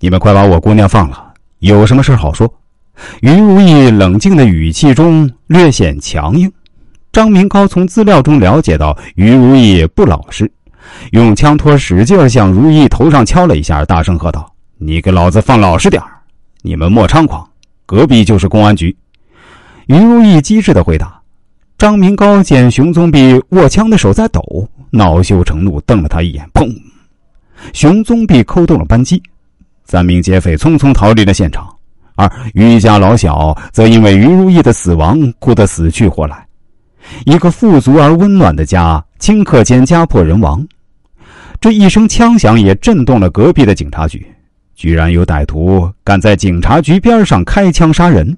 你们快把我姑娘放了，有什么事好说。”于如意冷静的语气中略显强硬。张明高从资料中了解到，于如意不老实，用枪托使劲向如意头上敲了一下，大声喝道：“你给老子放老实点你们莫猖狂，隔壁就是公安局。”于如意机智的回答。张明高见熊宗弼握枪的手在抖，恼羞成怒，瞪了他一眼，砰！熊宗弼扣动了扳机，三名劫匪匆匆逃离了现场，而于家老小则因为于如意的死亡哭得死去活来。一个富足而温暖的家，顷刻间家破人亡。这一声枪响也震动了隔壁的警察局，居然有歹徒敢在警察局边上开枪杀人。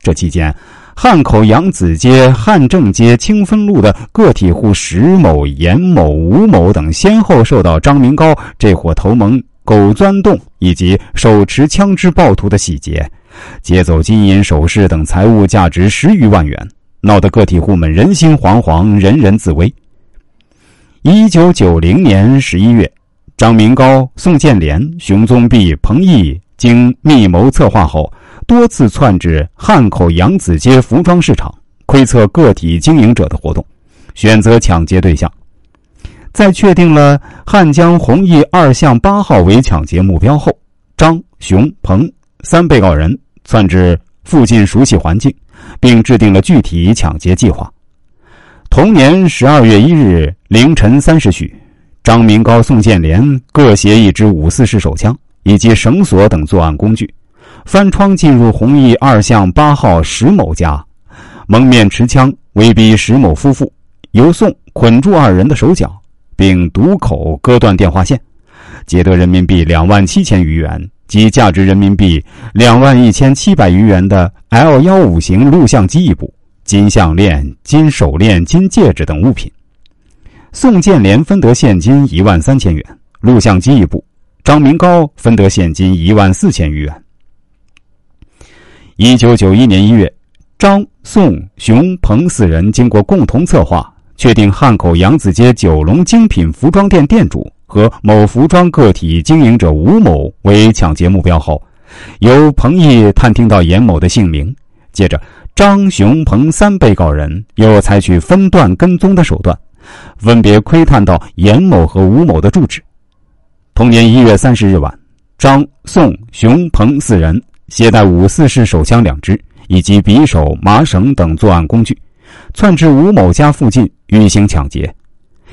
这期间，汉口杨子街、汉正街、清芬路的个体户石某、严某、吴某等，先后受到张明高这伙头蒙狗钻洞以及手持枪支暴徒的洗劫，劫走金银首饰等财物价值十余万元。闹得个体户们人心惶惶，人人自危。一九九零年十一月，张明高、宋建连、熊宗弼、彭毅经密谋策划后，多次窜至汉口扬子街服装市场，窥测个体经营者的活动，选择抢劫对象。在确定了汉江弘毅二巷八号为抢劫目标后，张、熊、彭三被告人窜至附近熟悉环境。并制定了具体抢劫计划。同年十二月一日凌晨三时许，张明高、宋建连各携一支五四式手枪以及绳索等作案工具，翻窗进入弘毅二巷八号石某家，蒙面持枪威逼石某夫妇，由宋捆住二人的手脚，并堵口割断电话线，劫得人民币两万七千余元。及价值人民币两万一千七百余元的 L 幺五型录像机一部，金项链、金手链、金戒指等物品。宋建连分得现金一万三千元，录像机一部；张明高分得现金一万四千余元。一九九一年一月，张、宋、熊、彭四人经过共同策划，确定汉口扬子街九龙精品服装店店主。和某服装个体经营者吴某为抢劫目标后，由彭毅探听到严某的姓名。接着，张、熊、彭三被告人又采取分段跟踪的手段，分别窥探到严某和吴某的住址。同年一月三十日晚，张、宋、熊、彭四人携带五四式手枪两支以及匕首、麻绳等作案工具，窜至吴某家附近欲行抢劫。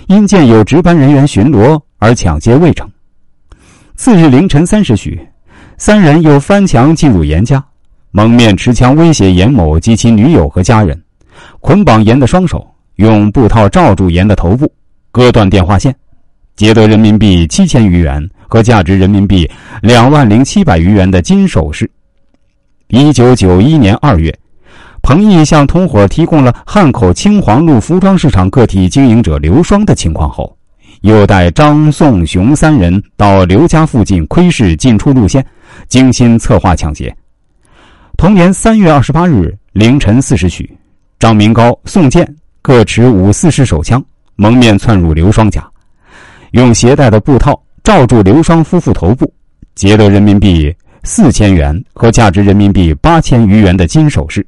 因见有值班人员巡逻。而抢劫未成，次日凌晨三时许，三人又翻墙进入严家，蒙面持枪威胁严某及其女友和家人，捆绑严的双手，用布套罩住严的头部，割断电话线，劫得人民币七千余元和价值人民币两万零七百余元的金首饰。一九九一年二月，彭毅向同伙提供了汉口青黄路服装市场个体经营者刘双的情况后。又带张、宋、熊三人到刘家附近窥视进出路线，精心策划抢劫。同年三月二十八日凌晨四时许，张明高、宋建各持五四式手枪，蒙面窜入刘双家，用携带的布套罩住刘双夫妇头部，劫得人民币四千元和价值人民币八千余元的金首饰。